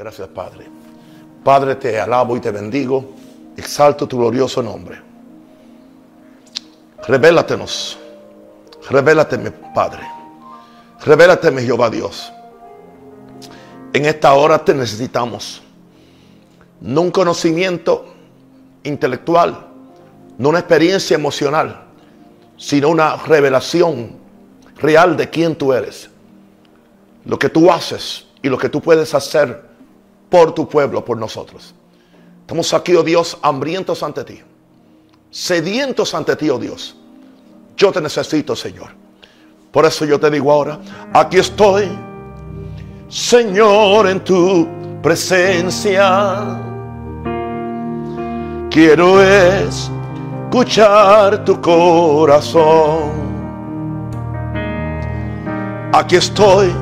Gracias, Padre. Padre, te alabo y te bendigo. Exalto tu glorioso nombre. Revélatenos. Revélateme, Padre. Revélateme, Jehová Dios. En esta hora te necesitamos. No un conocimiento intelectual, no una experiencia emocional, sino una revelación real de quién tú eres. Lo que tú haces y lo que tú puedes hacer por tu pueblo, por nosotros. Estamos aquí, oh Dios, hambrientos ante ti, sedientos ante ti, oh Dios. Yo te necesito, Señor. Por eso yo te digo ahora, aquí estoy, Señor, en tu presencia. Quiero escuchar tu corazón. Aquí estoy,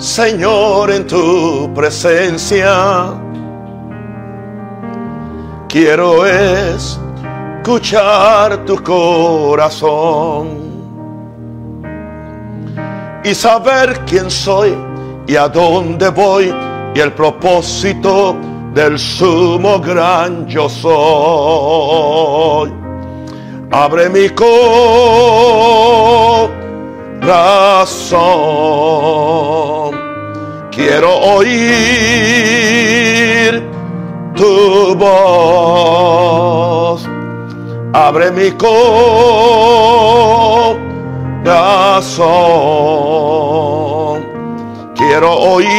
Señor, en tu presencia. Quiero escuchar tu corazón y saber quién soy y a dónde voy y el propósito del sumo gran yo soy. Abre mi corazón, quiero oír tu voz. Abre mi corazón, quiero oír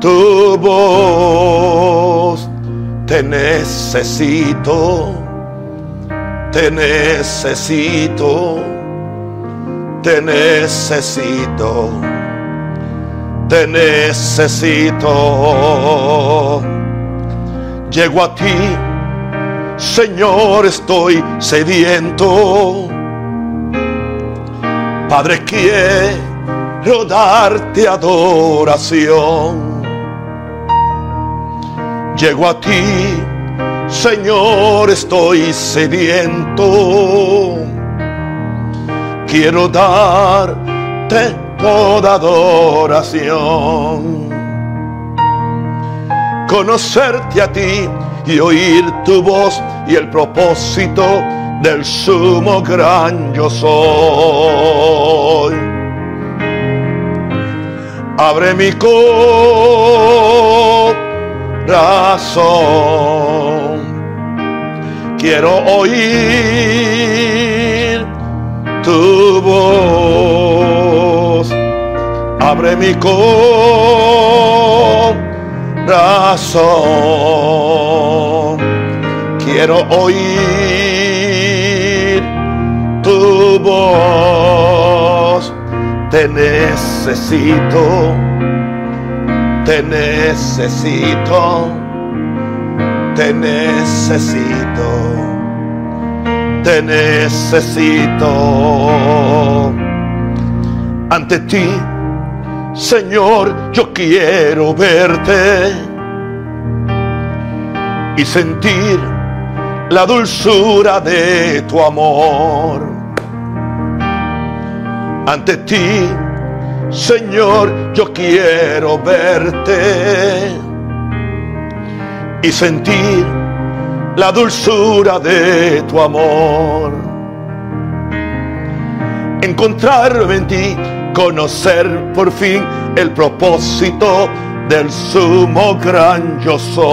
tu voz. Te necesito, te necesito, te necesito, te necesito. Llego a ti, Señor, estoy sediento. Padre, quiero darte adoración. Llego a ti, Señor, estoy sediento. Quiero darte toda adoración. Conocerte a ti y oír tu voz y el propósito del sumo gran yo soy. Abre mi corazón. Quiero oír tu voz. Abre mi corazón. Quiero oír tu voz. Te necesito te necesito, te necesito, te necesito. Ante ti, Señor, yo quiero verte y sentir la dulzura de tu amor. Ante ti, Señor, yo quiero verte y sentir la dulzura de tu amor. Encontrarme en ti, conocer por fin el propósito del sumo gran yo soy.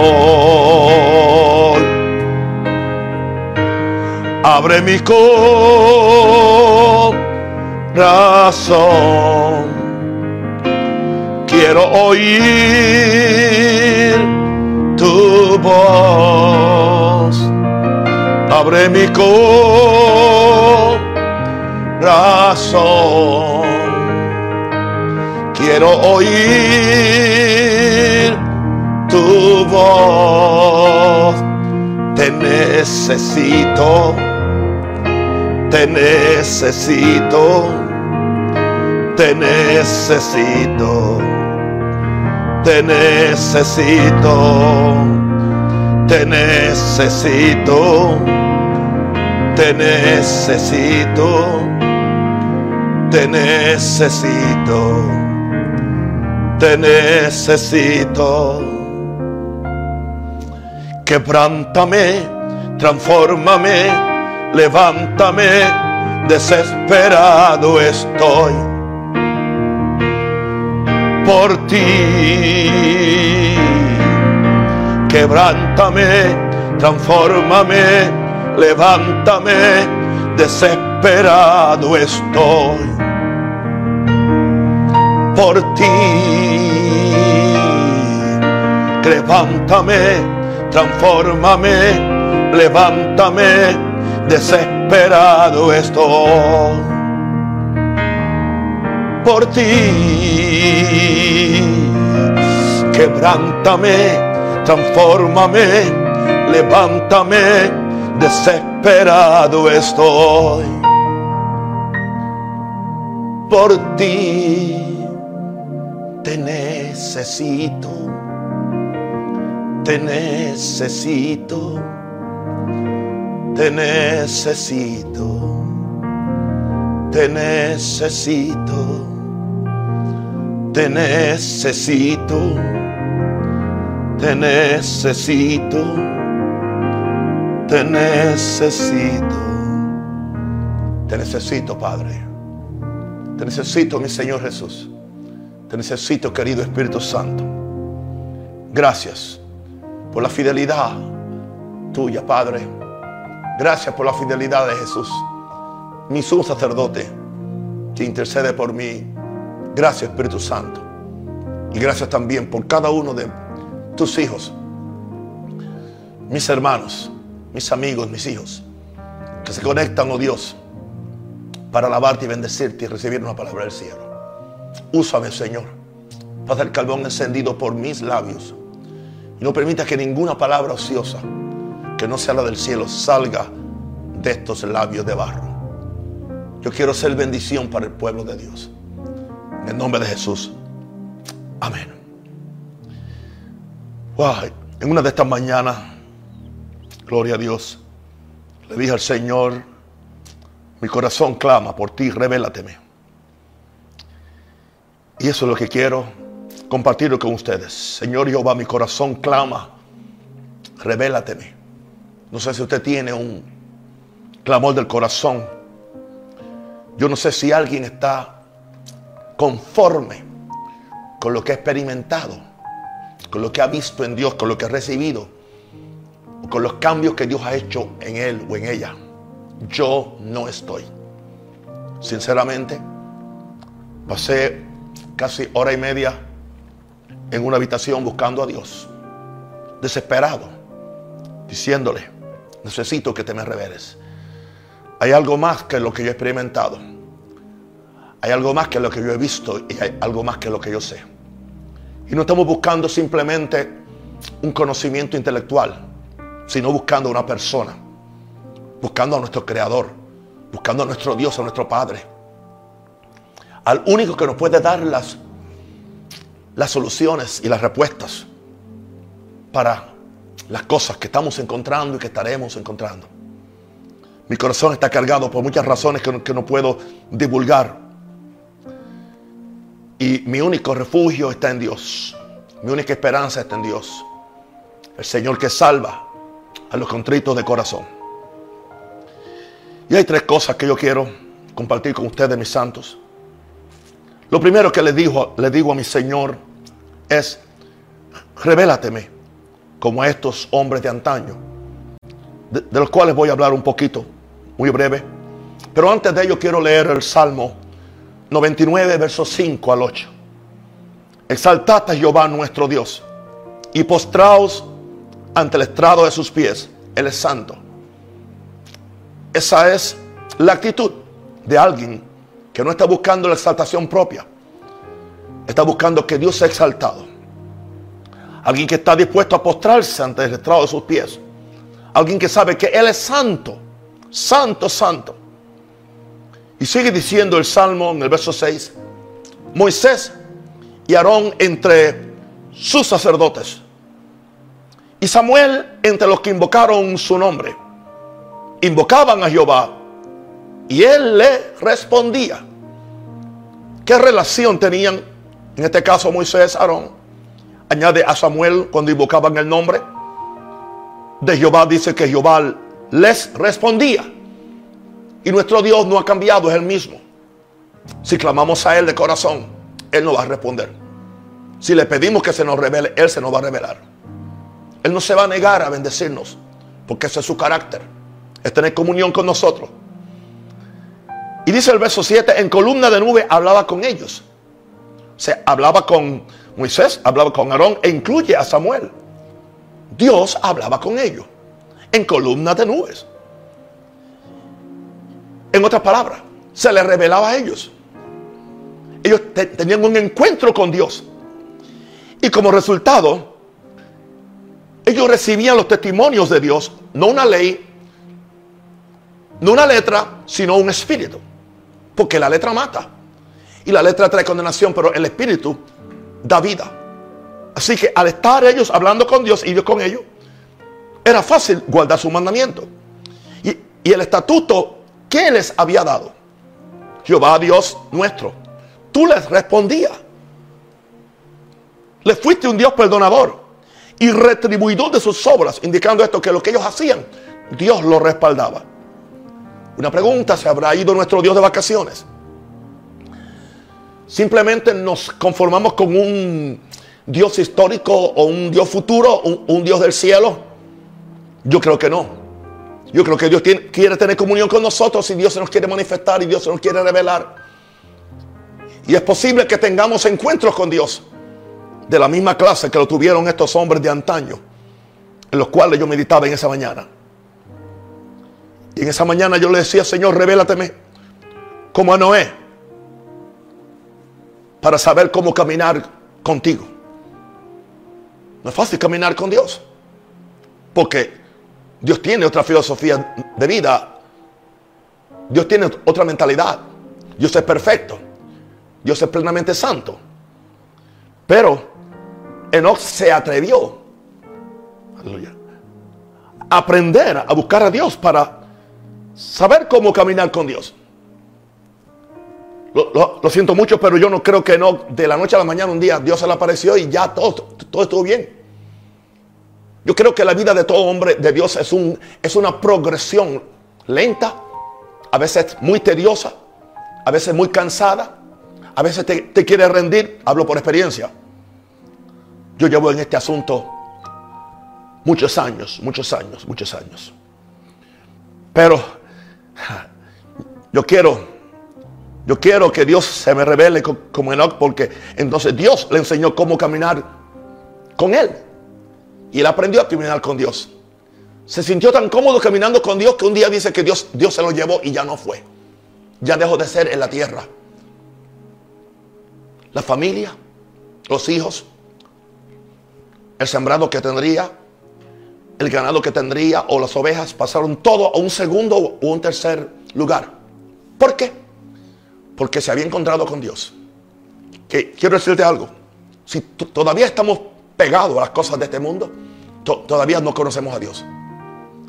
Abre mi corazón quiero oír tu voz. Abre mi corazón. Quiero oír tu voz. Te necesito. Te necesito. Te necesito te necesito, te necesito, te necesito, te necesito, te necesito. Quebrántame, transfórmame, levántame, desesperado estoy por ti. Quebrántame, transfórmame, levántame, desesperado estoy por ti. Levántame, transfórmame, levántame, desesperado estoy por ti. Quebrántame, transfórmame, levántame, desesperado estoy por ti. Te necesito te necesito, te necesito, te necesito, te necesito, te necesito, te necesito, te necesito, Padre. Te necesito, mi Señor Jesús. Te necesito, querido Espíritu Santo. Gracias por la fidelidad tuya, Padre. Gracias por la fidelidad de Jesús, mi sumo sacerdote, que intercede por mí. Gracias, Espíritu Santo. Y gracias también por cada uno de tus hijos, mis hermanos, mis amigos, mis hijos, que se conectan, oh Dios, para alabarte y bendecirte y recibir una palabra del cielo. Úsame, Señor, para el carbón encendido por mis labios no permita que ninguna palabra ociosa que no sea la del cielo salga de estos labios de barro. Yo quiero ser bendición para el pueblo de Dios. En el nombre de Jesús. Amén. En una de estas mañanas, gloria a Dios, le dije al Señor, mi corazón clama por ti, revélateme. Y eso es lo que quiero compartirlo con ustedes. Señor Jehová, mi corazón clama, revélateme. No sé si usted tiene un clamor del corazón. Yo no sé si alguien está conforme con lo que ha experimentado, con lo que ha visto en Dios, con lo que ha recibido, con los cambios que Dios ha hecho en él o en ella. Yo no estoy. Sinceramente, pasé casi hora y media en una habitación buscando a Dios, desesperado, diciéndole, necesito que te me reveles. Hay algo más que lo que yo he experimentado. Hay algo más que lo que yo he visto y hay algo más que lo que yo sé. Y no estamos buscando simplemente un conocimiento intelectual, sino buscando a una persona, buscando a nuestro Creador, buscando a nuestro Dios, a nuestro Padre, al único que nos puede dar las las soluciones y las respuestas para las cosas que estamos encontrando y que estaremos encontrando. Mi corazón está cargado por muchas razones que no, que no puedo divulgar. Y mi único refugio está en Dios. Mi única esperanza está en Dios. El Señor que salva a los contritos de corazón. Y hay tres cosas que yo quiero compartir con ustedes, mis santos. Lo primero que le, digo, digo a mi Señor es, revélateme como a estos hombres de antaño, de, los cuales voy a hablar un poquito, muy breve. Pero antes de ello quiero leer el Salmo 99, versos 5 al 8. Exaltad a Jehová nuestro Dios y postraos ante el estrado de sus pies. Él es santo. Esa es la actitud de alguien que no está buscando la exaltación propia, está buscando que Dios sea exaltado. Alguien que está dispuesto a postrarse ante el estrado de sus pies. Alguien que sabe que Él es santo, santo, santo. Y sigue diciendo el Salmo en el verso 6, Moisés y Aarón entre sus sacerdotes. Y Samuel entre los que invocaron su nombre. Invocaban a Jehová y él le respondía. ¿Qué relación tenían en este caso Moisés, Aarón, añade a Samuel cuando invocaban el nombre de Jehová, dice que Jehová les respondía. Y nuestro Dios no ha cambiado, es el mismo. Si clamamos a Él de corazón, Él nos va a responder. Si le pedimos que se nos revele, Él se nos va a revelar. Él no se va a negar a bendecirnos, porque ese es su carácter. Es tener comunión con nosotros. Y dice el verso 7, en columna de nube hablaba con ellos. O sea, hablaba con Moisés, hablaba con Aarón e incluye a Samuel. Dios hablaba con ellos en columna de nubes. En otras palabras, se les revelaba a ellos. Ellos tenían un encuentro con Dios. Y como resultado, ellos recibían los testimonios de Dios, no una ley, no una letra, sino un espíritu. Porque la letra mata. Y la letra trae condenación, pero el espíritu da vida. Así que al estar ellos hablando con Dios y Dios con ellos, era fácil guardar su mandamiento. Y, y el estatuto que les había dado, Jehová Dios nuestro, tú les respondías. Le fuiste un Dios perdonador y retribuidor de sus obras, indicando esto que lo que ellos hacían, Dios lo respaldaba. Una pregunta, ¿se habrá ido nuestro Dios de vacaciones? Simplemente nos conformamos con un Dios histórico o un Dios futuro, un, Dios del cielo. Yo creo que no. Yo creo que Dios quiere tener comunión con nosotros y Dios se nos quiere manifestar y Dios se nos quiere revelar. Y es posible que tengamos encuentros con Dios de la misma clase que lo tuvieron estos hombres de antaño, en los cuales yo meditaba en esa mañana. Y en esa mañana yo le decía, Señor, revélateme como a Noé, para saber cómo caminar contigo. No es fácil caminar con Dios, porque Dios tiene otra filosofía de vida, Dios tiene otra mentalidad, Dios es perfecto, Dios es plenamente santo. Pero Enoch se atrevió aleluya, a aprender a buscar a Dios para saber cómo caminar con Dios. Lo, siento mucho, pero yo no creo que no, de la noche a la mañana un día Dios se le apareció y ya todo, todo estuvo bien. Yo creo que la vida de todo hombre de Dios es, un, es una progresión lenta, a veces muy tediosa, a veces muy cansada, a veces te, te quiere rendir, hablo por experiencia. Yo llevo en este asunto muchos años, muchos años, muchos años. Pero yo quiero, yo quiero que Dios se me revele como Enoch, porque entonces Dios le enseñó cómo caminar con él. Y él aprendió a caminar con Dios. Se sintió tan cómodo caminando con Dios que un día dice que Dios, Dios se lo llevó y ya no fue. Ya dejó de ser en la tierra. La familia, los hijos, el sembrado que tendría, el ganado que tendría o las ovejas pasaron todo a un segundo o un tercer lugar. ¿Por qué? Porque se había encontrado con Dios. Que quiero decirte algo. Si todavía estamos pegados a las cosas de este mundo, todavía no conocemos a Dios.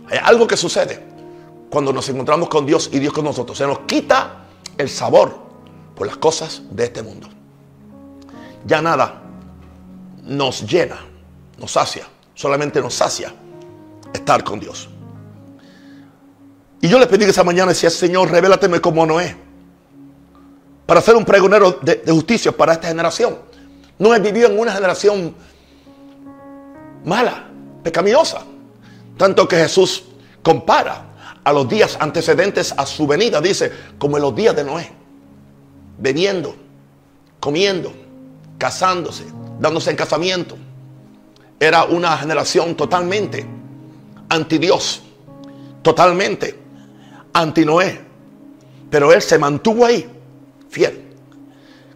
Hay algo que sucede cuando nos encontramos con Dios y Dios con nosotros. Se nos quita el sabor por las cosas de este mundo. Ya nada nos llena, nos sacia, solamente nos sacia estar con Dios. Y yo le pedí que esa mañana decía, Señor, revélateme como Noé. Para ser un pregonero de, justicia para esta generación. Noé vivió en una generación mala, pecaminosa. Tanto que Jesús compara a los días antecedentes a su venida, dice, como en los días de Noé. Bebiendo, comiendo, casándose, dándose en casamiento. Era una generación totalmente anti Dios, totalmente anti Noé. Pero él se mantuvo ahí, fiel.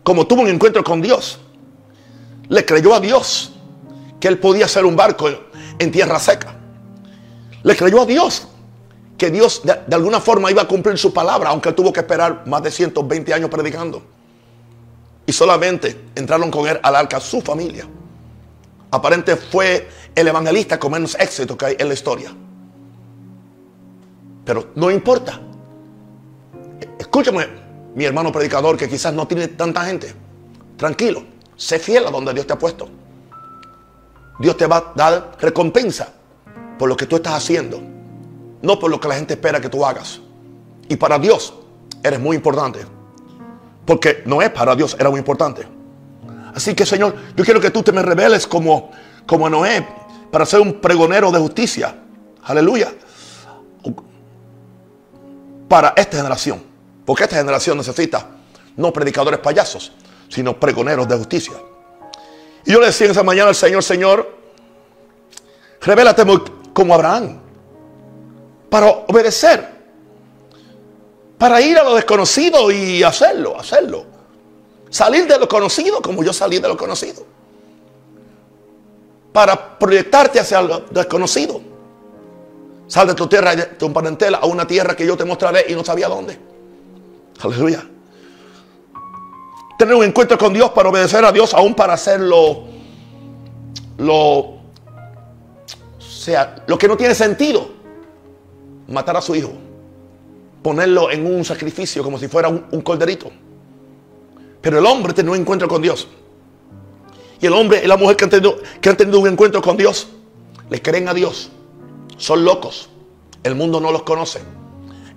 Como tuvo un encuentro con Dios, le creyó a Dios que él podía hacer un barco en tierra seca. Le creyó a Dios que Dios de, alguna forma iba a cumplir su palabra, aunque tuvo que esperar más de 120 años predicando. Y solamente entraron con él al arca su familia. Aparente fue el evangelista con menos éxito que hay en la historia. Pero no importa. Escúchame, mi hermano predicador, que quizás no tiene tanta gente. Tranquilo. Sé fiel a donde Dios te ha puesto. Dios te va a dar recompensa por lo que tú estás haciendo, no por lo que la gente espera que tú hagas. Y para Dios eres muy importante. Porque no para Dios, era muy importante. Así que Señor, yo quiero que tú te me reveles como, como Noé para ser un pregonero de justicia. Aleluya. Para esta generación. Porque esta generación necesita no predicadores payasos, sino pregoneros de justicia. Y yo le decía esa mañana al Señor, Señor, revélate como Abraham, para obedecer, para ir a lo desconocido y hacerlo, hacerlo. Salir de lo conocido como yo salí de lo conocido. Para proyectarte hacia lo desconocido. Sal de tu tierra y de tu parentela a una tierra que yo te mostraré y no sabía dónde. Aleluya. Tener un encuentro con Dios para obedecer a Dios, aún para hacerlo lo, sea, lo que no tiene sentido. Matar a su hijo. Ponerlo en un sacrificio como si fuera un, un corderito. Pero el hombre tiene un encuentro con Dios. Y el hombre y la mujer que han tenido, que han tenido un encuentro con Dios, les creen a Dios. Son locos. El mundo no los conoce.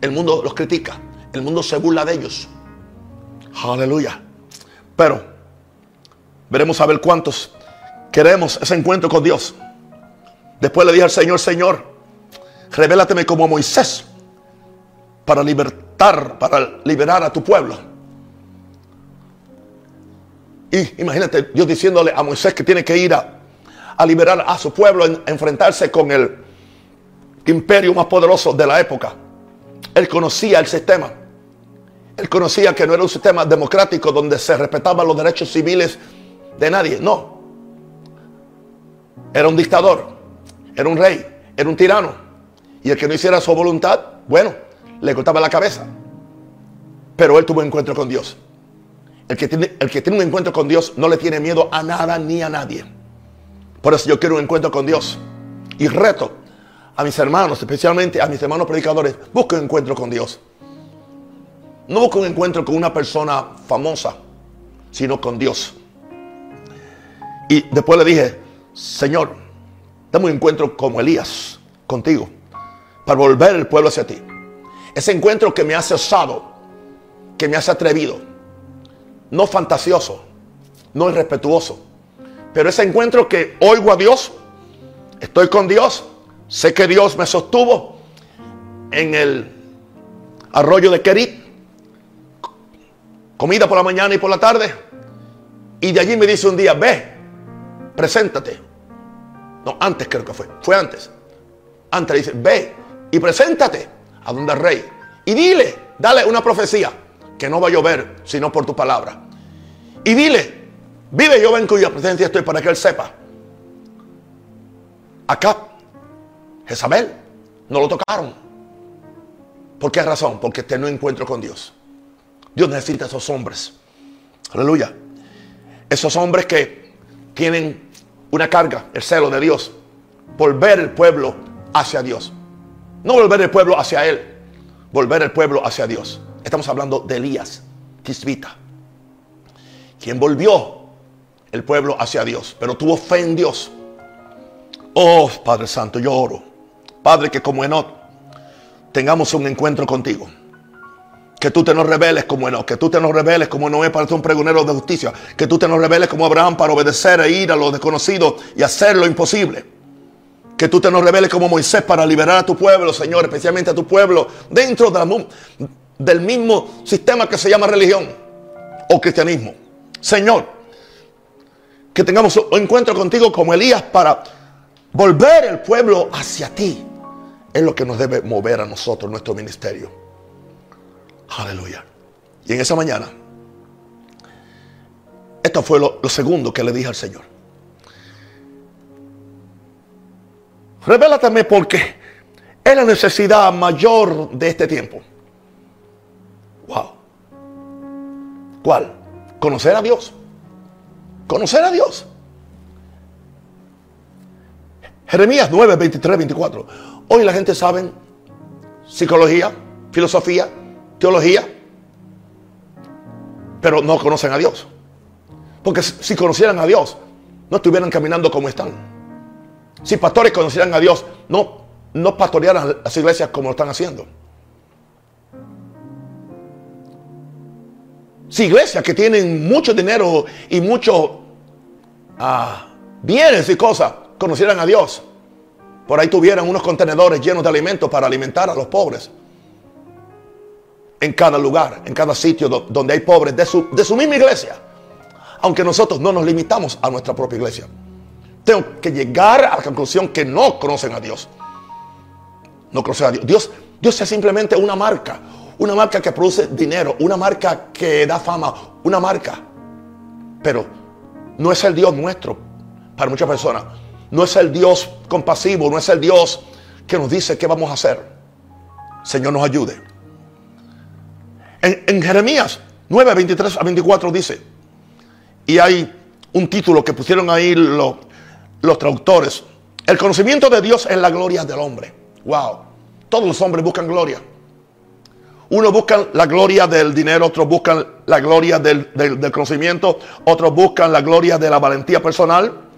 El mundo los critica. El mundo se burla de ellos. Aleluya. Pero veremos a ver cuántos queremos ese encuentro con Dios. Después le dije al Señor, Señor, revélateme como Moisés para libertar, para liberar a tu pueblo. Y imagínate Dios diciéndole a Moisés que tiene que ir a, liberar a su pueblo, enfrentarse con el imperio más poderoso de la época. Él conocía el sistema. Él conocía que no era un sistema democrático donde se respetaban los derechos civiles de nadie. No. Era un dictador. Era un rey. Era un tirano. Y el que no hiciera su voluntad, bueno, le cortaba la cabeza. Pero él tuvo un encuentro con Dios. El que, tiene, un encuentro con Dios no le tiene miedo a nada ni a nadie. Por eso yo quiero un encuentro con Dios. Y reto a mis hermanos, especialmente a mis hermanos predicadores, busquen un encuentro con Dios. No busquen un encuentro con una persona famosa, sino con Dios. Y después le dije, Señor, dame un encuentro como Elías, contigo, para volver el pueblo hacia ti. Ese encuentro que me hace osado, que me hace atrevido, no fantasioso, no irrespetuoso, pero ese encuentro que oigo a Dios, estoy con Dios, sé que Dios me sostuvo en el arroyo de Kerit, comida por la mañana y por la tarde, y de allí me dice un día, ve, preséntate. No, antes creo que fue, fue antes. Antes dice, ve y preséntate a donde el rey. Y dile, dale una profecía, que no va a llover sino por tu palabra. Y dile, vive yo en cuya presencia estoy para que él sepa. Acá, Jezabel, no lo tocaron. ¿Por qué razón? Porque este no encuentro con Dios. Dios necesita esos hombres. Aleluya. Esos hombres que tienen una carga, el celo de Dios. Volver el pueblo hacia Dios. No volver el pueblo hacia Él. Volver el pueblo hacia Dios. Estamos hablando de Elías, Tisbita. Quien volvió el pueblo hacia Dios. Pero tuvo fe en Dios. Oh Padre Santo, yo oro. Padre, que como Enoch tengamos un encuentro contigo. Que tú te nos reveles como Enoch, que tú te nos reveles como Noé para ser un pregonero de justicia, que tú te nos reveles como Abraham para obedecer e ir a lo desconocido y hacer lo imposible. Que tú te nos reveles como Moisés para liberar a tu pueblo, Señor, especialmente a tu pueblo, dentro del mismo sistema que se llama religión o cristianismo. Señor, que tengamos un encuentro contigo como Elías para volver el pueblo hacia ti. Es lo que nos debe mover a nosotros, nuestro ministerio. Aleluya. Y en esa mañana, esto fue lo, segundo que le dije al Señor. Revélatame porque es la necesidad mayor de este tiempo. Wow. ¿Cuál? Conocer a Dios. Conocer a Dios. Jeremías 9, 23, 24. Hoy la gente sabe psicología, filosofía, teología, pero no conocen a Dios. Porque si conocieran a Dios, no estuvieran caminando como están. Si pastores conocieran a Dios, no, no pastorearan las iglesias como lo están haciendo. Si iglesias que tienen mucho dinero y muchos ah, bienes y cosas conocieran a Dios, por ahí tuvieran unos contenedores llenos de alimentos para alimentar a los pobres. En cada lugar, en cada sitio donde hay pobres de su, de su misma iglesia. Aunque nosotros no nos limitamos a nuestra propia iglesia. Tengo que llegar a la conclusión que no conocen a Dios. No conocen a Dios. Dios, Dios es simplemente una marca. Una marca que produce dinero. Una marca que da fama. Una marca. Pero no es el Dios nuestro para muchas personas. No es el Dios compasivo, no es el Dios que nos dice qué vamos a hacer. Señor nos ayude. En, Jeremías 9, 23 a 24 dice, y hay un título que pusieron ahí los, los traductores, el conocimiento de Dios es la gloria del hombre. Wow, todos los hombres buscan gloria. Unos buscan la gloria del dinero, otros buscan la gloria del, del conocimiento, otros buscan la gloria de la valentía personal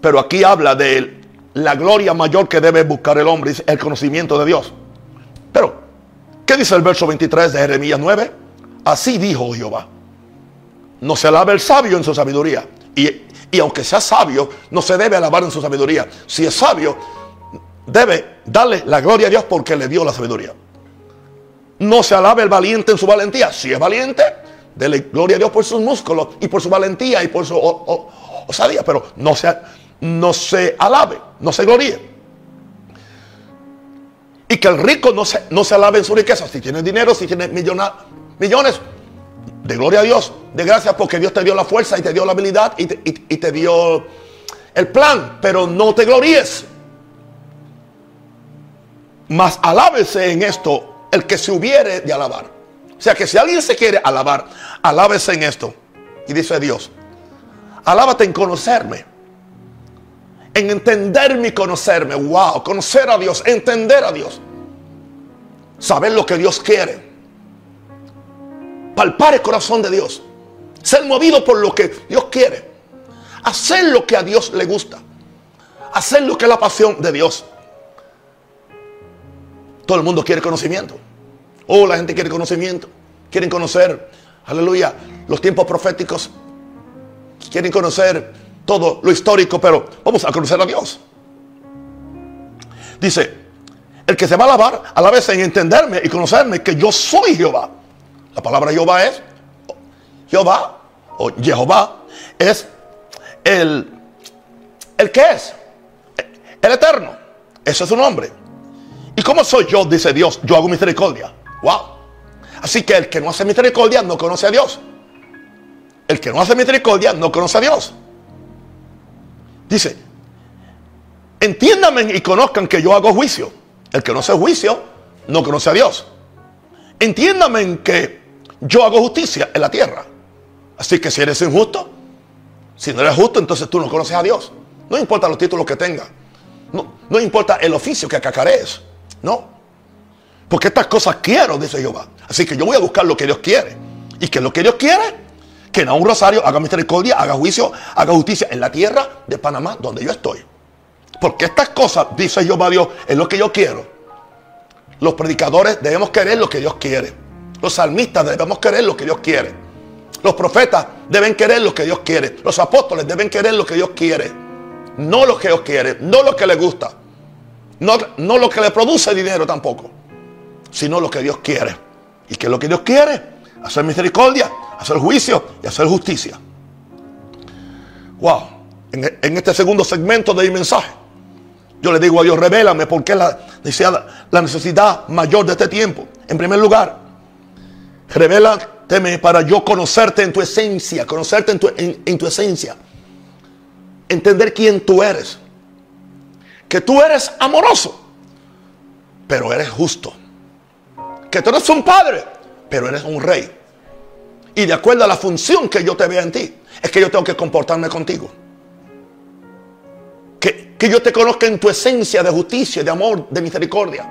pero aquí habla de la gloria mayor que debe buscar el hombre, el conocimiento de Dios. Pero, ¿qué dice el verso 23 de Jeremías 9? Así dijo Jehová. No se alaba el sabio en su sabiduría. Y, y aunque sea sabio, no se debe alabar en su sabiduría. Si es sabio, debe darle la gloria a Dios porque le dio la sabiduría. No se alabe el valiente en su valentía. Si es valiente, dele gloria a Dios por sus músculos y por su valentía y por su osadía. Pero no se, no se alabe, no se gloríe. Y que el rico no se, no se alabe en su riqueza. Si tiene dinero, si tiene millones, de gloria a Dios, de gracias porque Dios te dio la fuerza y te dio la habilidad y te, dio el plan, pero no te gloríes. Mas alábese en esto el que se hubiere de alabar. O sea que si alguien se quiere alabar, alábese en esto. Y dice Dios, alábate en conocerme en entenderme y conocerme. Wow, conocer a Dios, entender a Dios. Saber lo que Dios quiere. Palpar el corazón de Dios. Ser movido por lo que Dios quiere. Hacer lo que a Dios le gusta. Hacer lo que es la pasión de Dios. Todo el mundo quiere conocimiento. Oh, la gente quiere conocimiento. Quieren conocer, aleluya, los tiempos proféticos. Quieren conocer todo lo histórico, pero vamos a conocer a Dios. Dice, el que se va a alabar, a la vez en entenderme y conocerme que yo soy Jehová. La palabra Jehová es Jehová o Jehová es el, el que es, el eterno. Ese es su nombre. ¿Y cómo soy yo? Dice Dios, yo hago misericordia. Wow. Así que el que no hace misericordia no conoce a Dios. El que no hace misericordia no conoce a Dios. Dice, entiéndame y conozcan que yo hago juicio. El que no hace juicio no conoce a Dios. Entiéndame que yo hago justicia en la tierra. Así que si eres injusto, si no eres justo, entonces tú no conoces a Dios. No importa los títulos que tengas. No, no importa el oficio que acacarees. No. Porque estas cosas quiero, dice Jehová. Así que yo voy a buscar lo que Dios quiere. Y que lo que Dios quiere que no un rosario, haga misericordia, haga juicio, haga justicia en la tierra de Panamá, donde yo estoy. Porque estas cosas, dice Jehová Dios, es lo que yo quiero. Los predicadores debemos querer lo que Dios quiere. Los salmistas debemos querer lo que Dios quiere. Los profetas deben querer lo que Dios quiere. Los apóstoles deben querer lo que Dios quiere. No lo que Dios quiere, no lo que le gusta. No, no lo que le produce dinero tampoco. Sino lo que Dios quiere. ¿Y que lo que Dios quiere? Hacer misericordia, hacer juicio y hacer justicia. Wow. En, este segundo segmento de mi mensaje, yo le digo a Dios, revélame por qué la necesidad, la necesidad mayor de este tiempo. En primer lugar, revélateme para yo conocerte en tu esencia, conocerte en tu, en tu esencia. Entender quién tú eres. Que tú eres amoroso, pero eres justo. Que tú eres un padre, pero eres un rey. Y de acuerdo a la función que yo te vea en ti, es que yo tengo que comportarme contigo. Que, que yo te conozca en tu esencia de justicia, de amor, de misericordia,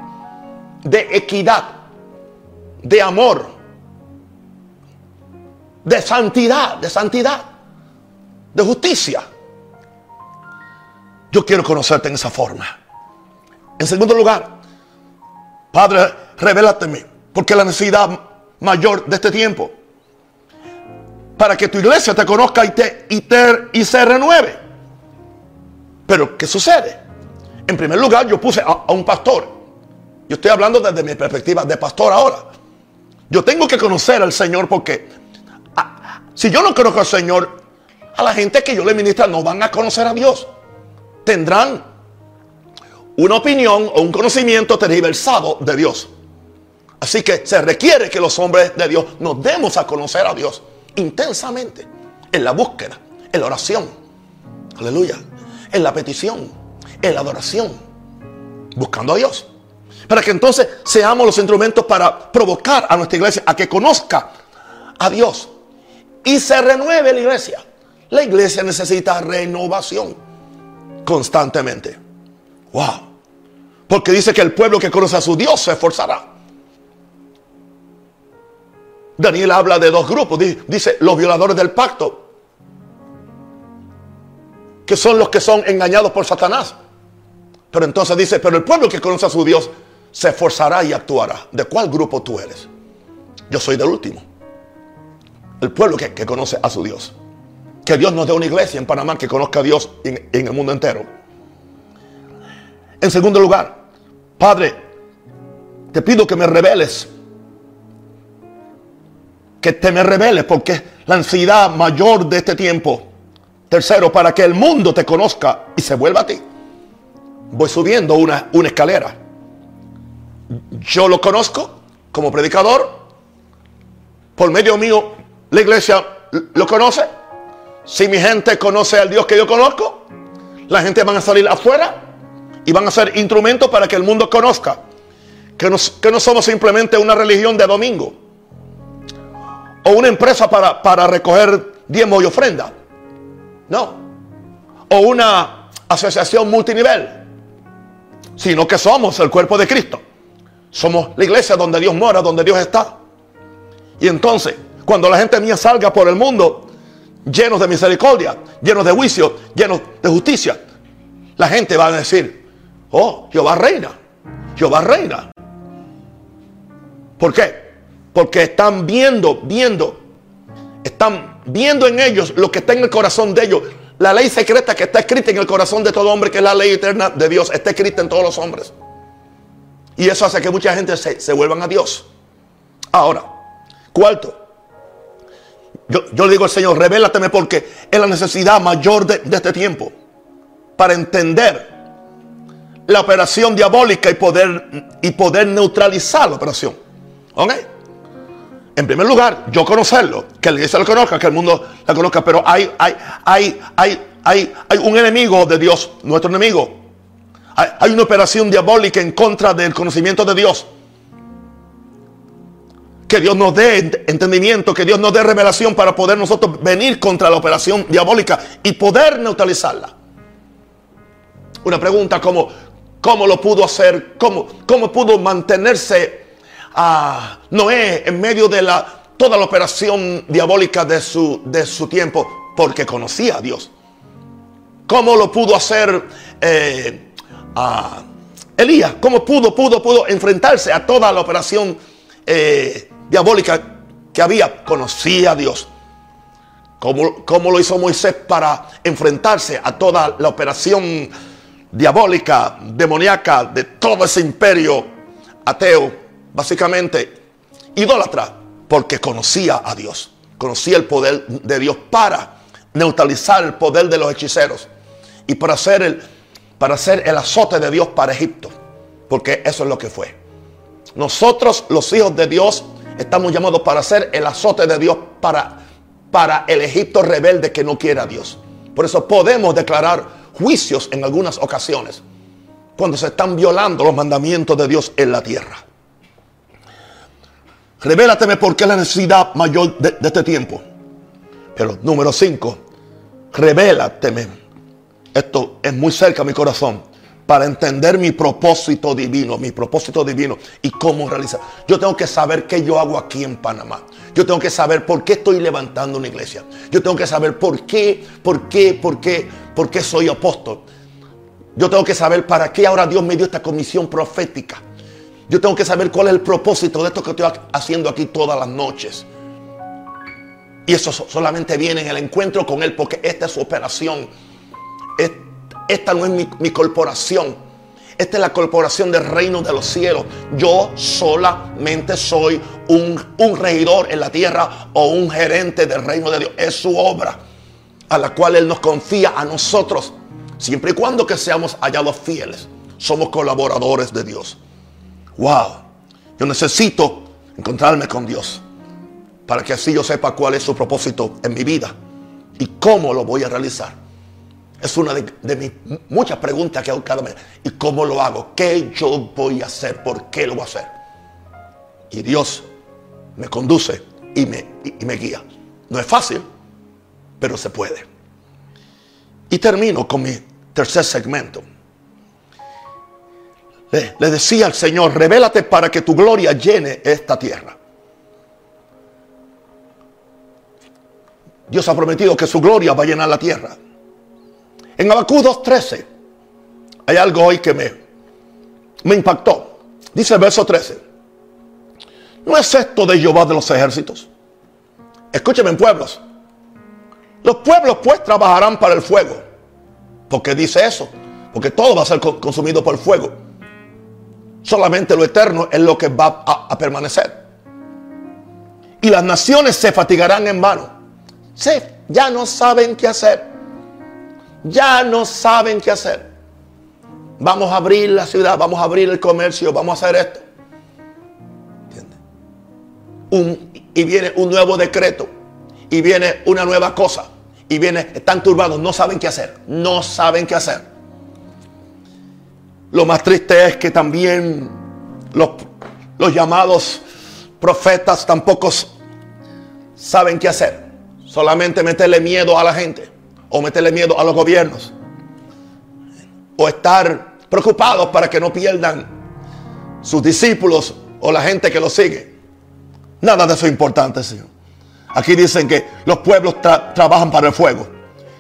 de equidad, de amor, de santidad, de santidad. de justicia. Yo quiero conocerte en esa forma. En segundo lugar, Padre, revélateme, porque la necesidad mayor de este tiempo, para que tu iglesia te conozca y, te, y, y se renueve. Pero, ¿qué sucede? En primer lugar, yo puse a un pastor. Yo estoy hablando desde mi perspectiva de pastor ahora. Yo tengo que conocer al Señor porque si yo no conozco al Señor, a la gente que yo le ministra no van a conocer a Dios. Tendrán una opinión o un conocimiento tergiversado de Dios. Así que se requiere que los hombres de Dios nos demos a conocer a Dios intensamente en la búsqueda, en la oración. Aleluya. En la petición, en la adoración. Buscando a Dios. Para que entonces seamos los instrumentos para provocar a nuestra iglesia a que conozca a Dios. Y se renueve la iglesia. La iglesia necesita renovación constantemente. Wow. Porque dice que el pueblo que conoce a su Dios se esforzará. Daniel habla de dos grupos. Dice los violadores del pacto. Que son los que son engañados por Satanás. Pero entonces dice, pero el pueblo que conoce a su Dios se esforzará y actuará. ¿De cuál grupo tú eres? Yo soy del último. El pueblo que, conoce a su Dios. Que Dios nos dé una iglesia en Panamá que conozca a Dios en, en el mundo entero. En segundo lugar, Padre, te pido que me reveles. Que te me reveles porque la ansiedad mayor de este tiempo. Tercero, para que el mundo te conozca y se vuelva a ti. Voy subiendo una, una escalera. Yo lo conozco como predicador. Por medio mío, la iglesia lo conoce. Si mi gente conoce al Dios que yo conozco, la gente van a salir afuera y van a ser instrumentos para que el mundo conozca que, que no somos simplemente una religión de domingo o una empresa para, para recoger diezmo y ofrenda. No. O una asociación multinivel. Sino que somos el cuerpo de Cristo. Somos la iglesia donde Dios mora, donde Dios está. Y entonces, cuando la gente mía salga por el mundo llenos de misericordia, llenos de juicio, llenos de justicia, la gente va a decir, oh, Jehová reina, Jehová reina. ¿Por qué? Porque están viendo, viendo, están viendo en ellos lo que está en el corazón de ellos. La ley secreta que está escrita en el corazón de todo hombre, que es la ley eterna de Dios, está escrita en todos los hombres. Y eso hace que mucha gente se, vuelvan a Dios. Ahora, cuarto, yo, le digo al Señor, revélateme porque es la necesidad mayor de, este tiempo para entender la operación diabólica y poder, y poder neutralizar la operación. ¿Ok? En primer lugar, yo conocerlo, que la iglesia lo conozca, que el mundo la conozca, pero hay, hay, hay, hay, hay, hay un enemigo de Dios, nuestro enemigo, hay una operación diabólica en contra del conocimiento de Dios. Que Dios nos dé entendimiento, que Dios nos dé revelación para poder nosotros venir contra la operación diabólica y poder neutralizarla. Una pregunta como, ¿cómo lo pudo hacer? ¿Cómo, cómo pudo mantenerse a Noé en medio de la, toda la operación diabólica de su, de su tiempo? Porque conocía a Dios. ¿Cómo lo pudo hacer? Eh, a Elías, cómo pudo, pudo, pudo enfrentarse a toda la operación eh, diabólica que había. Conocía a Dios. ¿Cómo, ¿Cómo, lo hizo Moisés para enfrentarse a toda la operación diabólica, demoníaca de todo ese imperio ateo? Básicamente, idólatra, porque conocía a Dios. Conocía el poder de Dios para neutralizar el poder de los hechiceros y para hacer el, para hacer el azote de Dios para Egipto. Porque eso es lo que fue. Nosotros, los hijos de Dios, estamos llamados para hacer el azote de Dios para, para el Egipto rebelde que no quiere a Dios. Por eso podemos declarar juicios en algunas ocasiones cuando se están violando los mandamientos de Dios en la tierra. Revélateme por qué la necesidad mayor de, de este tiempo. Pero número 5, revélateme esto es muy cerca a mi corazón. para entender mi propósito divino, mi propósito divino y cómo realizar. Yo tengo que saber qué yo hago aquí en Panamá. Yo tengo que saber por qué estoy levantando una iglesia. Yo tengo que saber por qué, por qué, por qué, por qué soy apóstol. Yo tengo que saber para qué ahora Dios me dio esta comisión profética. Yo tengo que saber cuál es el propósito de esto que estoy haciendo aquí todas las noches. Y eso solamente viene en el encuentro con Él porque esta es su operación. Esta no es mi, corporación. Esta es la corporación del reino de los cielos. Yo solamente soy un, un regidor en la tierra o un gerente del reino de Dios. Es su obra a la cual Él nos confía a nosotros. Siempre y cuando que seamos hallados fieles. Somos colaboradores de Dios. Wow. Yo necesito encontrarme con Dios. Para que así yo sepa cuál es su propósito en mi vida. Y cómo lo voy a realizar. Es una de, mis muchas preguntas que hago cada mes. ¿Y cómo lo hago? ¿Qué yo voy a hacer? ¿Por qué lo voy a hacer? Y Dios me conduce y me, me guía. No es fácil, pero se puede. Y termino con mi tercer segmento. Le, le, decía al Señor, revélate para que tu gloria llene esta tierra. Dios ha prometido que su gloria va a llenar la tierra. En Abacú 2.13 hay algo hoy que me, me impactó. Dice el verso 13. ¿No es esto de Jehová de los ejércitos? Escúcheme en pueblos. Los pueblos pues trabajarán para el fuego. Porque dice eso. Porque todo va a ser consumido por el fuego. Solamente lo eterno es lo que va a, permanecer. Y las naciones se fatigarán en vano. Sí, ya no saben qué hacer ya no saben qué hacer. Vamos a abrir la ciudad, vamos a abrir el comercio, vamos a hacer esto. y viene un nuevo decreto, y viene una nueva cosa, y viene, están turbados, no saben qué hacer, no saben qué hacer. Lo más triste es que también los, los llamados profetas tampoco saben qué hacer. Solamente meterle miedo a la gente o meterle miedo a los gobiernos o estar preocupados para que no pierdan sus discípulos o la gente que los sigue. Nada de eso es importante, Señor. Aquí dicen que los pueblos trabajan para el fuego.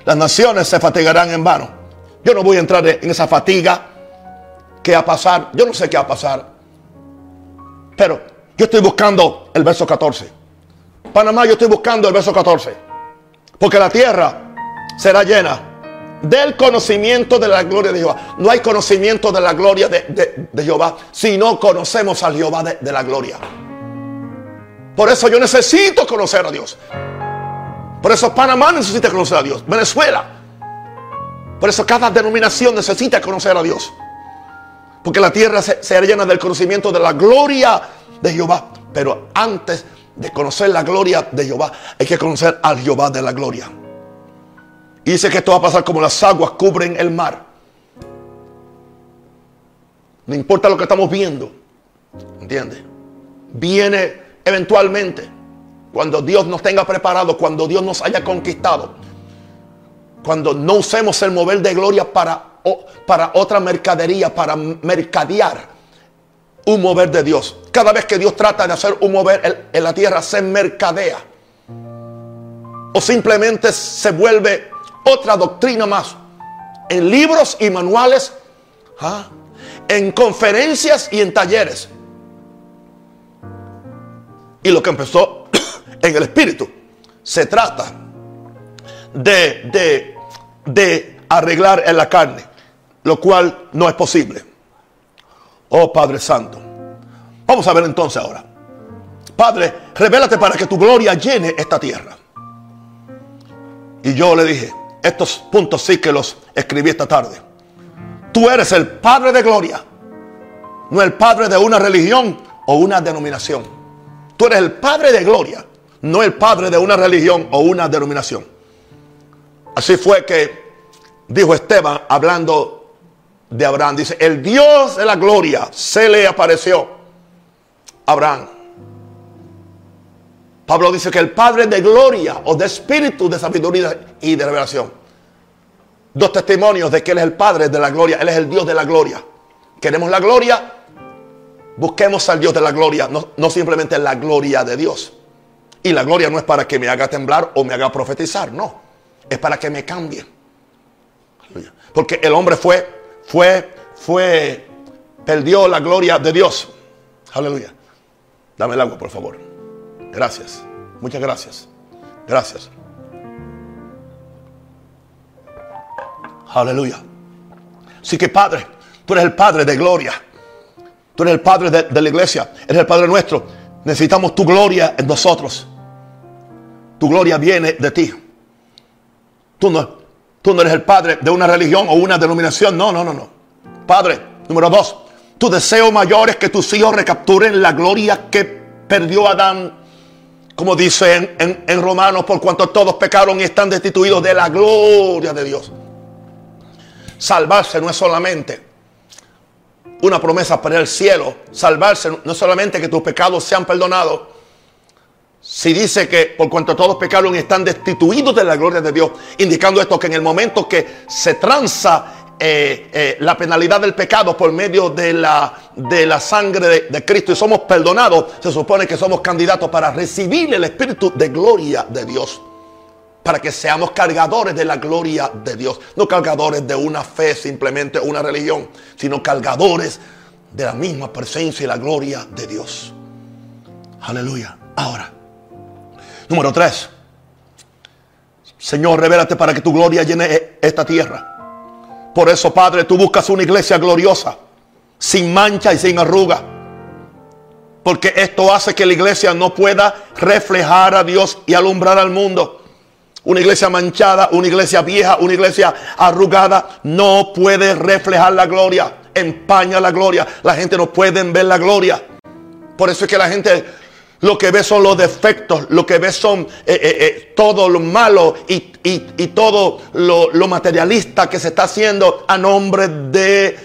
Las naciones se fatigarán en vano. Yo no voy a entrar en esa fatiga que va a pasar. Yo no sé qué va a pasar. Pero yo estoy buscando el verso 14. Panamá, yo estoy buscando el verso 14. Porque la tierra será llena del conocimiento de la gloria de Jehová. No hay conocimiento de la gloria de, Jehová si no conocemos al Jehová de, de la gloria. Por eso yo necesito conocer a Dios. Por eso Panamá necesita conocer a Dios. Venezuela. Por eso cada denominación necesita conocer a Dios. Porque la tierra se, llena del conocimiento de la gloria de Jehová. Pero antes de conocer la gloria de Jehová, hay que conocer al Jehová de la gloria. Y dice que esto va a pasar como las aguas cubren el mar. No importa lo que estamos viendo. ¿Entiendes? Viene eventualmente. Cuando Dios nos tenga preparado. Cuando Dios nos haya conquistado. Cuando no usemos el mover de gloria para, para otra mercadería. Para mercadear. Un mover de Dios. Cada vez que Dios trata de hacer un mover en la tierra. Se mercadea. O simplemente se vuelve otra doctrina más. En libros y manuales, ¿ah? en conferencias y en talleres. Y lo que empezó en el espíritu se trata de, de, de arreglar en la carne, lo cual no es posible. Oh Padre Santo. Vamos a ver entonces ahora. Padre, revélate para que tu gloria llene esta tierra. Y yo le dije, estos puntos sí que los escribí esta tarde. Tú eres el Padre de gloria, no el Padre de una religión o una denominación. Tú eres el Padre de gloria, no el Padre de una religión o una denominación. Así fue que dijo Esteban hablando de Abraham. Dice, el Dios de la gloria se le apareció a Abraham. Pablo dice que el Padre de gloria o de espíritu de sabiduría y de revelación. dos testimonios de que Él es el Padre de la gloria, Él es el Dios de la gloria. Queremos la gloria, busquemos al Dios de la gloria, no, no simplemente la gloria de Dios. Y la gloria no es para que me haga temblar o me haga profetizar, no. Es para que me cambie. Porque el hombre fue, fue, fue, perdió la gloria de Dios. Aleluya. Dame el agua, por favor. Gracias. Muchas gracias. Gracias. Aleluya. Así que Padre, tú eres el Padre de gloria. Tú eres el Padre de, la iglesia. Eres el Padre nuestro. Necesitamos tu gloria en nosotros. Tu gloria viene de ti. Tú no, tú no eres el Padre de una religión o una denominación. No, no, no, no. Padre, número dos. Tu deseo mayor es que tus hijos recapturen la gloria que perdió Adán como dice en, en, Romanos, por cuanto todos pecaron y están destituidos de la gloria de Dios. Salvarse no es solamente una promesa para el cielo. Salvarse no es solamente que tus pecados sean perdonados. Si dice que por cuanto todos pecaron están destituidos de la gloria de Dios, indicando esto que en el momento que se tranza eh, eh, la penalidad del pecado por medio de la, de la sangre de, Cristo y somos perdonados, se supone que somos candidatos para recibir el Espíritu de gloria de Dios para que seamos cargadores de la gloria de Dios. No cargadores de una fe, simplemente una religión, sino cargadores de la misma presencia y la gloria de Dios. Aleluya. Ahora, número tres. Señor, revélate para que tu gloria llene esta tierra. Por eso, Padre, tú buscas una iglesia gloriosa, sin mancha y sin arruga. Porque esto hace que la iglesia no pueda reflejar a Dios y alumbrar al mundo. Una iglesia manchada, una iglesia vieja, una iglesia arrugada no puede reflejar la gloria, empaña la gloria. La gente no puede ver la gloria. Por eso es que la gente lo que ve son los defectos, lo que ve son eh, eh, eh, todo lo malo y, todo lo, lo, materialista que se está haciendo a nombre de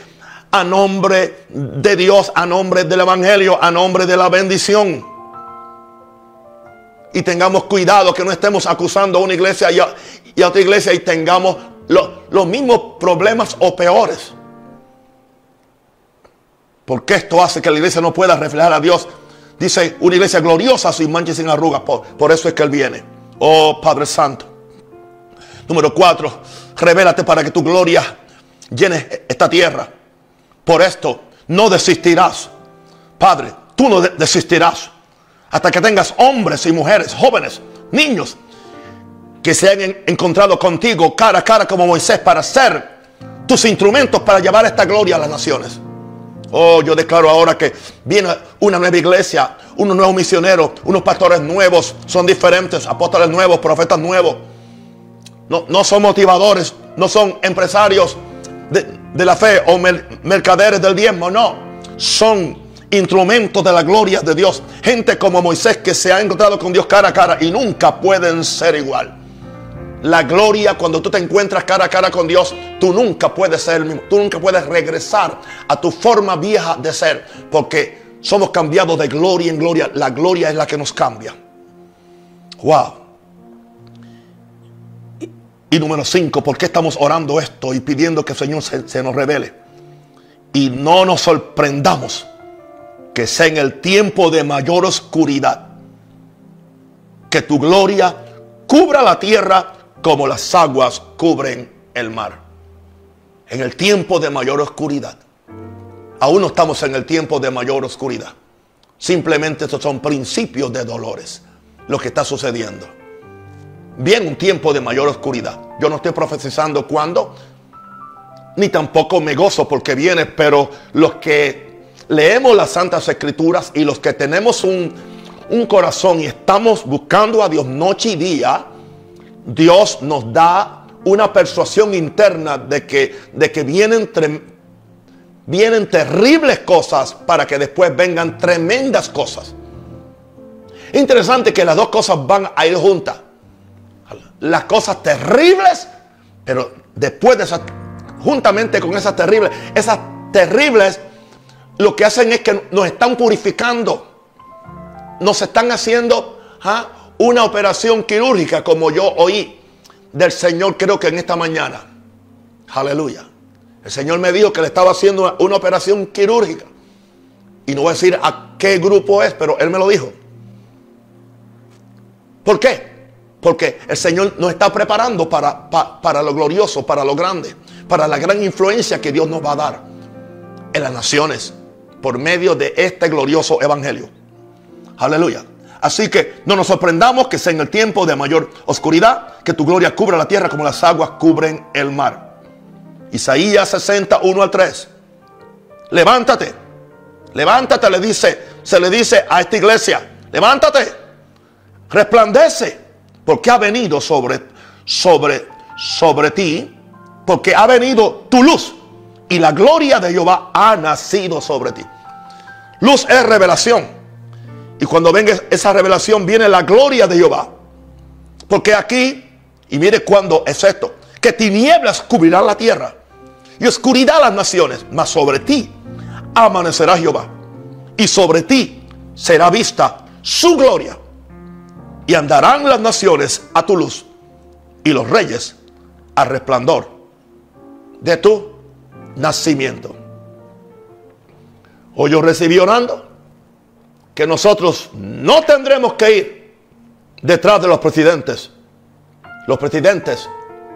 a nombre de Dios, a nombre del evangelio, a nombre de la bendición y tengamos cuidado que no estemos acusando a una iglesia y a, otra iglesia y tengamos los mismos problemas o peores. Porque esto hace que la iglesia no pueda reflejar a Dios. Dice una iglesia gloriosa sin manchas y sin arrugas. Por, por eso es que Él viene. Oh Padre Santo. Número cuatro. Revélate para que tu gloria llene esta tierra. Por esto no desistirás. Padre, tú no desistirás hasta que tengas hombres y mujeres, jóvenes, niños, que se hayan encontrado contigo cara a cara como Moisés para ser tus instrumentos para llevar esta gloria a las naciones. Oh, yo declaro ahora que viene una nueva iglesia, unos nuevos misioneros, unos pastores nuevos, son diferentes, apóstoles nuevos, profetas nuevos. No, no son motivadores, no son empresarios de, la fe o mercaderes del diezmo, no. Son instrumentos de la gloria de Dios. Gente como Moisés que se ha encontrado con Dios cara a cara y nunca pueden ser igual. La gloria cuando tú te encuentras cara a cara con Dios, tú nunca puedes ser el mismo. Tú nunca puedes regresar a tu forma vieja de ser porque somos cambiados de gloria en gloria. La gloria es la que nos cambia. Wow. Y, número cinco, ¿por qué estamos orando esto y pidiendo que el Señor se nos revele? Y no nos sorprendamos que sea en el tiempo de mayor oscuridad, que tu gloria cubra la tierra como las aguas cubren el mar. En el tiempo de mayor oscuridad. Aún no estamos en el tiempo de mayor oscuridad. Simplemente estos son principios de dolores. Lo que está sucediendo. Viene un tiempo de mayor oscuridad. Yo no estoy profetizando cuándo. Ni tampoco me gozo porque viene. Pero los que leemos las santas escrituras y los que tenemos un, corazón y estamos buscando a Dios noche y día, Dios nos da una persuasión interna de que, de que vienen, vienen terribles cosas para que después vengan tremendas cosas. Interesante que las dos cosas van a ir juntas. Las cosas terribles, pero después de esas, juntamente con esas terribles, esas terribles lo que hacen es que nos están purificando. Nos están haciendo ¿ah? Una operación quirúrgica como yo oí del Señor creo que en esta mañana. Aleluya. El Señor me dijo que le estaba haciendo una, operación quirúrgica. Y no voy a decir a qué grupo es, pero Él me lo dijo. ¿Por qué? Porque el Señor nos está preparando para, para, lo glorioso, para lo grande, para la gran influencia que Dios nos va a dar en las naciones por medio de este glorioso evangelio. Aleluya. Así que no nos sorprendamos que sea en el tiempo de mayor oscuridad, que tu gloria cubra la tierra como las aguas cubren el mar. Isaías 61 al 3. Levántate, levántate, le dice, se le dice a esta iglesia, levántate, resplandece, porque ha venido sobre, sobre, sobre ti, porque ha venido tu luz y la gloria de Jehová ha nacido sobre ti. Luz es revelación. Y cuando venga esa revelación viene la gloria de Jehová. Porque aquí, y mire cuando es esto, que tinieblas cubrirán la tierra y oscuridad las naciones, mas sobre ti amanecerá Jehová y sobre ti será vista su gloria y andarán las naciones a tu luz y los reyes al resplandor de tu nacimiento. Hoy yo recibí orando que nosotros no tendremos que ir detrás de los presidentes. Los presidentes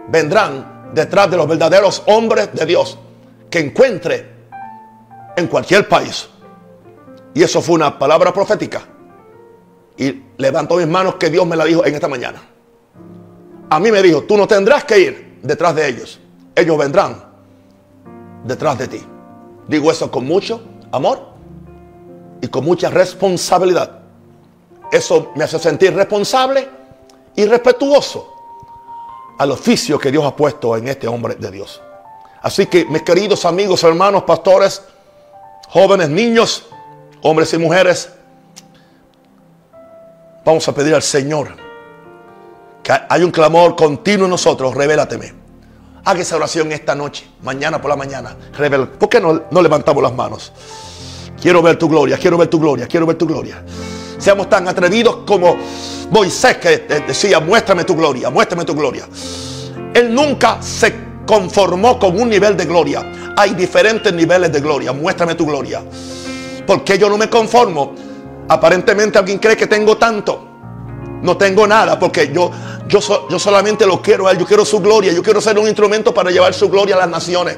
vendrán detrás de los verdaderos hombres de Dios que encuentre en cualquier país. Y eso fue una palabra profética. Y levanto mis manos que Dios me la dijo en esta mañana. A mí me dijo, tú no tendrás que ir detrás de ellos. Ellos vendrán detrás de ti. Digo eso con mucho amor y con mucha responsabilidad. Eso me hace sentir responsable y respetuoso al oficio que Dios ha puesto en este hombre de Dios. Así que mis queridos amigos, hermanos, pastores, jóvenes, niños, hombres y mujeres, vamos a pedir al Señor que hay un clamor continuo en nosotros, revélateme. Haga esa oración esta noche, mañana por la mañana. ¿Por qué no, no levantamos las manos? Quiero ver tu gloria, quiero ver tu gloria, quiero ver tu gloria. Seamos tan atrevidos como Moisés que decía, muéstrame tu gloria, muéstrame tu gloria. Él nunca se conformó con un nivel de gloria. Hay diferentes niveles de gloria. Muéstrame tu gloria. Porque yo no me conformo. Aparentemente alguien cree que tengo tanto. No tengo nada porque yo, yo, yo solamente lo quiero a Él. Yo quiero su gloria. Yo quiero ser un instrumento para llevar su gloria a las naciones.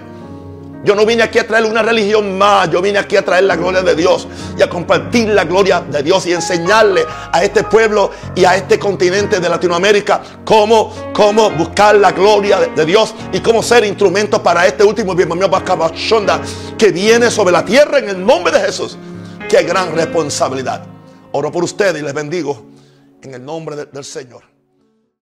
Yo no vine aquí a traer una religión más. Yo vine aquí a traer la gloria de Dios y a compartir la gloria de Dios y enseñarle a este pueblo y a este continente de Latinoamérica cómo, cómo buscar la gloria de, Dios y cómo ser instrumentos para este último que viene sobre la tierra en el nombre de Jesús. Qué gran responsabilidad. Oro por ustedes y les bendigo en el nombre del Señor.